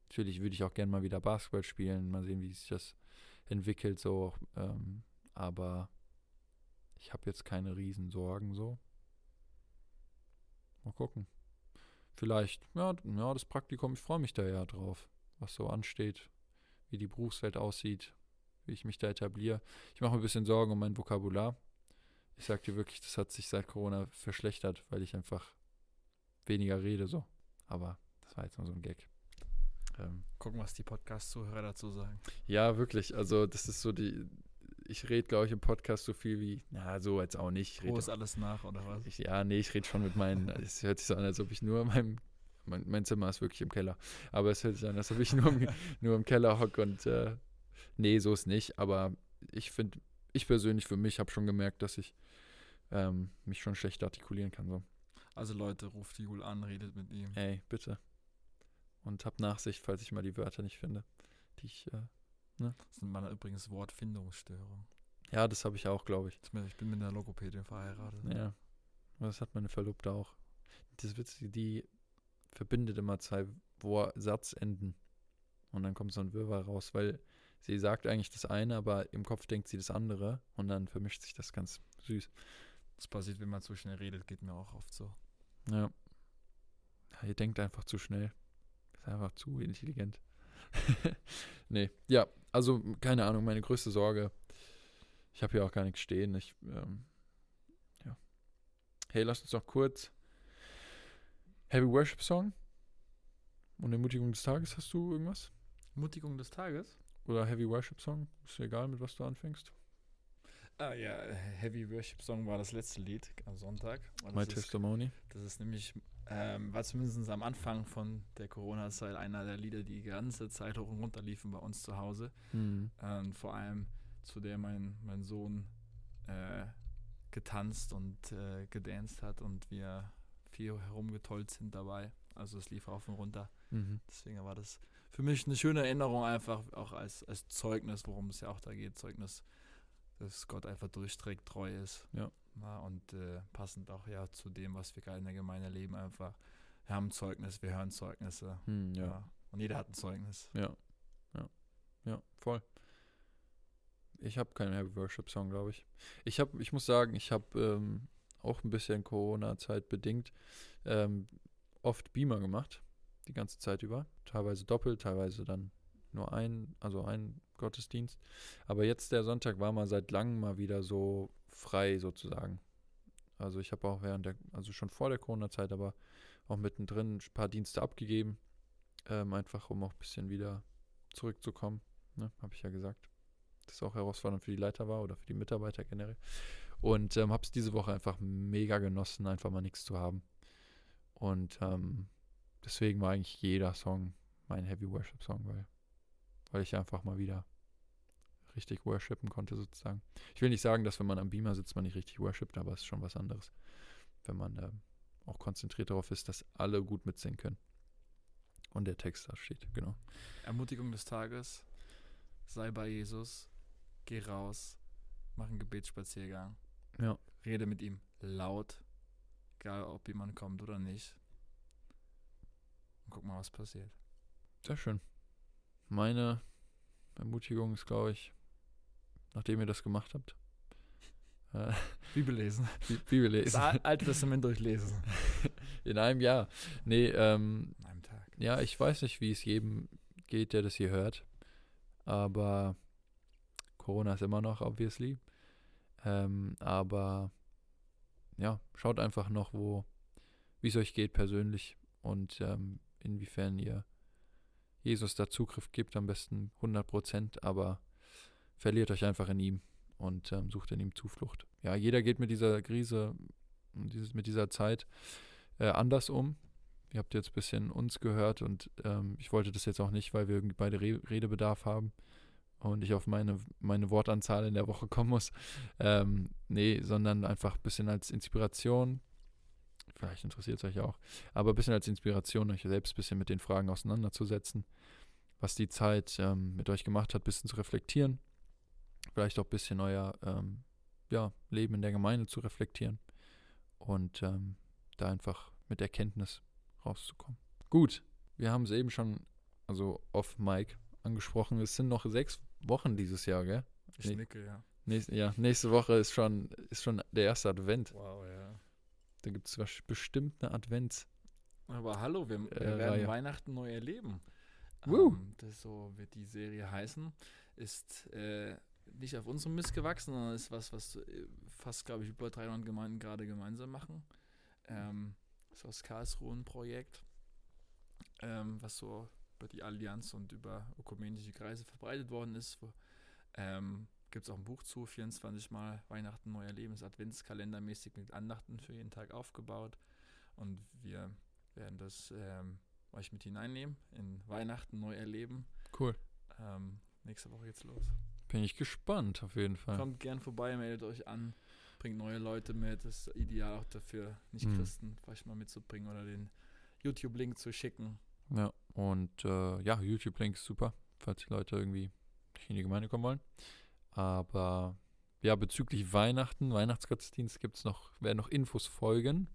natürlich würde ich auch gerne mal wieder Basketball spielen, mal sehen, wie sich das entwickelt, so. Ähm, aber ich habe jetzt keine Riesensorgen, so. Mal gucken. Vielleicht, ja, ja, das Praktikum, ich freue mich da ja drauf, was so ansteht, wie die Berufswelt aussieht, wie ich mich da etabliere. Ich mache mir ein bisschen Sorgen um mein Vokabular. Ich sag dir wirklich, das hat sich seit Corona verschlechtert, weil ich einfach weniger rede, so. Aber das war jetzt nur so ein Gag. Ähm, Gucken, was die Podcast-Zuhörer dazu sagen. ja, wirklich. Also, das ist so die. Ich rede, glaube ich, im Podcast so viel wie. Na, so jetzt auch nicht. Ich Wo ist alles nach, oder was? ich, ja, nee, ich rede schon mit meinen. [laughs] Es hört sich so an, als ob ich nur in meinem. Mein, mein Zimmer ist wirklich im Keller. Aber es hört sich an, als ob ich nur im, [laughs] nur im Keller hocke und äh, Nee, so ist nicht, aber ich finde, ich persönlich für mich habe schon gemerkt, dass ich ähm, mich schon schlecht artikulieren kann. So. Also Leute, ruft Jul an, redet mit ihm. Ey, bitte. Und hab Nachsicht, falls ich mal die Wörter nicht finde, die ich. Äh, Das sind meine übrigens Wortfindungsstörung. ja, das habe ich auch, glaube ich. Ich bin- mit einer Logopädin verheiratet. Ja. Das hat meine Verlobte auch. Das Witzige, die verbindet immer zwei Satzenden. Und dann kommt so ein Wirrwarr raus, weil sie sagt eigentlich das eine, aber im Kopf denkt sie das andere. Und dann vermischt sich das ganz süß. Das passiert, wenn man zu schnell redet, geht mir auch oft so. Ja. ja ihr denkt einfach zu schnell. Ist einfach zu intelligent. [laughs] nee, ja, also keine Ahnung, meine größte Sorge. Ich habe hier auch gar nichts stehen. Ich, ähm, ja. Hey, lass uns doch kurz. Heavy Worship Song und Ermutigung des Tages. Hast du irgendwas? Mutigung des Tages? Oder Heavy Worship Song? Ist egal, mit was du anfängst. Ah ja, Heavy Worship Song war das letzte Lied am Sonntag. Und My das, ist, Testimony. das ist nämlich, ähm, war zumindest am Anfang von der Corona-Zeit einer der Lieder, die die ganze Zeit hoch und runter liefen bei uns zu Hause. Hm. Ähm, vor allem zu der mein, mein Sohn äh, getanzt und äh, gedanced hat und wir viel herumgetollt sind dabei. Also es lief rauf und runter. Mhm. Deswegen war das für mich eine schöne Erinnerung, einfach auch als, als Zeugnis, worum es ja auch da geht. Zeugnis, dass Gott einfach durchstreckt, treu ist. Ja. Na, und äh, passend auch ja zu dem, was wir gerade in der Gemeinde leben, einfach. Wir haben Zeugnis, wir hören Zeugnisse. Hm, ja. Und jeder hat ein Zeugnis. Ja, ja, ja, voll. Ich habe keinen Heavy Worship Song, glaube ich. Ich habe, ich muss sagen, ich habe ähm, auch ein bisschen Corona-Zeit bedingt ähm, oft Beamer gemacht, die ganze Zeit über. Teilweise doppelt, teilweise dann nur ein, also ein Gottesdienst. Aber jetzt der Sonntag war mal seit langem mal wieder so frei sozusagen. Also ich habe auch während der, also schon vor der Corona-Zeit, aber auch mittendrin ein paar Dienste abgegeben. Ähm, einfach um auch ein bisschen wieder zurückzukommen. Ne, habe ich ja gesagt. Das auch herausfordernd für die Leiter war oder für die Mitarbeiter generell. Und ähm, habe es diese Woche einfach mega genossen, einfach mal nichts zu haben. Und ähm, deswegen war eigentlich jeder Song mein Heavy Worship Song, weil, weil ich einfach mal wieder richtig worshipen konnte sozusagen. Ich will nicht sagen, dass wenn man am Beamer sitzt, man nicht richtig worshipt, aber es ist schon was anderes. Wenn man ähm, auch konzentriert darauf ist, dass alle gut mitsingen können. Und der Text da steht, genau. Ermutigung des Tages, sei bei Jesus, geh raus, mach einen Gebetsspaziergang. Ja. Rede mit ihm laut, egal ob jemand kommt oder nicht. Und guck mal, was passiert. Sehr schön. Meine Ermutigung ist, glaube ich, nachdem ihr das gemacht habt, äh, Bibel lesen. [laughs] Bi- Bibel Das lesen. Al- Alte Testament durchlesen. [laughs] In einem Jahr. Nee, ähm, An einem Tag. ja, ich weiß nicht, wie es jedem geht, der das hier hört. Aber Corona ist immer noch, obviously. Ähm, aber ja, schaut einfach noch, wo, wie es euch geht persönlich und ähm, inwiefern ihr Jesus da Zugriff gibt, am besten 100 Prozent, aber verliert euch einfach in ihm und ähm, sucht in ihm Zuflucht. Ja, jeder geht mit dieser Krise, mit dieser Zeit äh, anders um. Ihr habt jetzt ein bisschen uns gehört und ähm, ich wollte das jetzt auch nicht, weil wir irgendwie beide Re Redebedarf haben und ich auf meine, meine Wortanzahl in der Woche kommen muss. Ähm, nee, sondern einfach ein bisschen als Inspiration. Vielleicht interessiert es euch auch, aber ein bisschen als Inspiration, euch selbst ein bisschen mit den Fragen auseinanderzusetzen, was die Zeit ähm, mit euch gemacht hat, ein bisschen zu reflektieren. Vielleicht auch ein bisschen euer ähm, ja, Leben in der Gemeinde zu reflektieren und ähm, da einfach mit Erkenntnis rauszukommen. Gut, wir haben es eben schon, also off Mike angesprochen. Es sind noch sechs Wochen dieses Jahr, gell? Ich Nee. nicke, ja. Nächste, ja, nächste Woche ist schon, ist schon der erste Advent. Wow, ja. Da gibt es bestimmt eine Advents. Aber hallo, wir, wir Äh, werden Reihe. Weihnachten neu erleben. Woo. Ähm, das so wird die Serie heißen. Ist äh, nicht auf unserem Mist gewachsen, sondern ist was, was äh, fast, glaube ich, über 300 Gemeinden gerade gemeinsam machen. Ähm, ist aus Karlsruhe ein Projekt, ähm, was so über die Allianz und über ökumenische Kreise verbreitet worden ist. Wo, ähm, Gibt es auch ein Buch zu, 24 Mal Weihnachten neu erleben, ist Adventskalendermäßig mit Andachten für jeden Tag aufgebaut. Und wir werden das ähm, euch mit hineinnehmen in Weihnachten neu erleben. Cool. Ähm, nächste Woche geht's los. Bin ich gespannt, auf jeden Fall. Kommt gern vorbei, meldet euch an, bringt neue Leute mit. Das ist ideal auch dafür, nicht Mhm. Christen vielleicht mal mitzubringen oder den YouTube-Link zu schicken. Ja, und äh, ja, YouTube-Link ist super, falls die Leute irgendwie nicht in die Gemeinde kommen wollen. Aber ja, bezüglich Weihnachten, Weihnachtsgottesdienst gibt es noch, werden noch Infos folgen.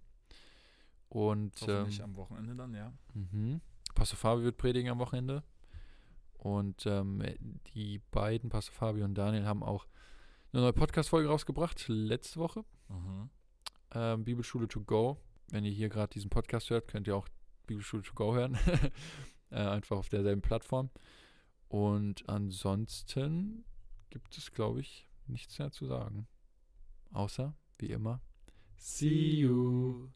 Und Hoffentlich ähm, am Wochenende dann, ja. mhm. Pastor Fabio wird predigen am Wochenende. Und ähm, die beiden, Pastor Fabio und Daniel, haben auch eine neue Podcast-Folge rausgebracht, letzte Woche. Mhm. ähm, Bibelschule to go. Wenn ihr hier gerade diesen Podcast hört, könnt ihr auch Bibelschule to go hören. [laughs] äh, einfach auf derselben Plattform. Und ansonsten gibt es, glaube ich, nichts mehr zu sagen. Außer, wie immer, see you.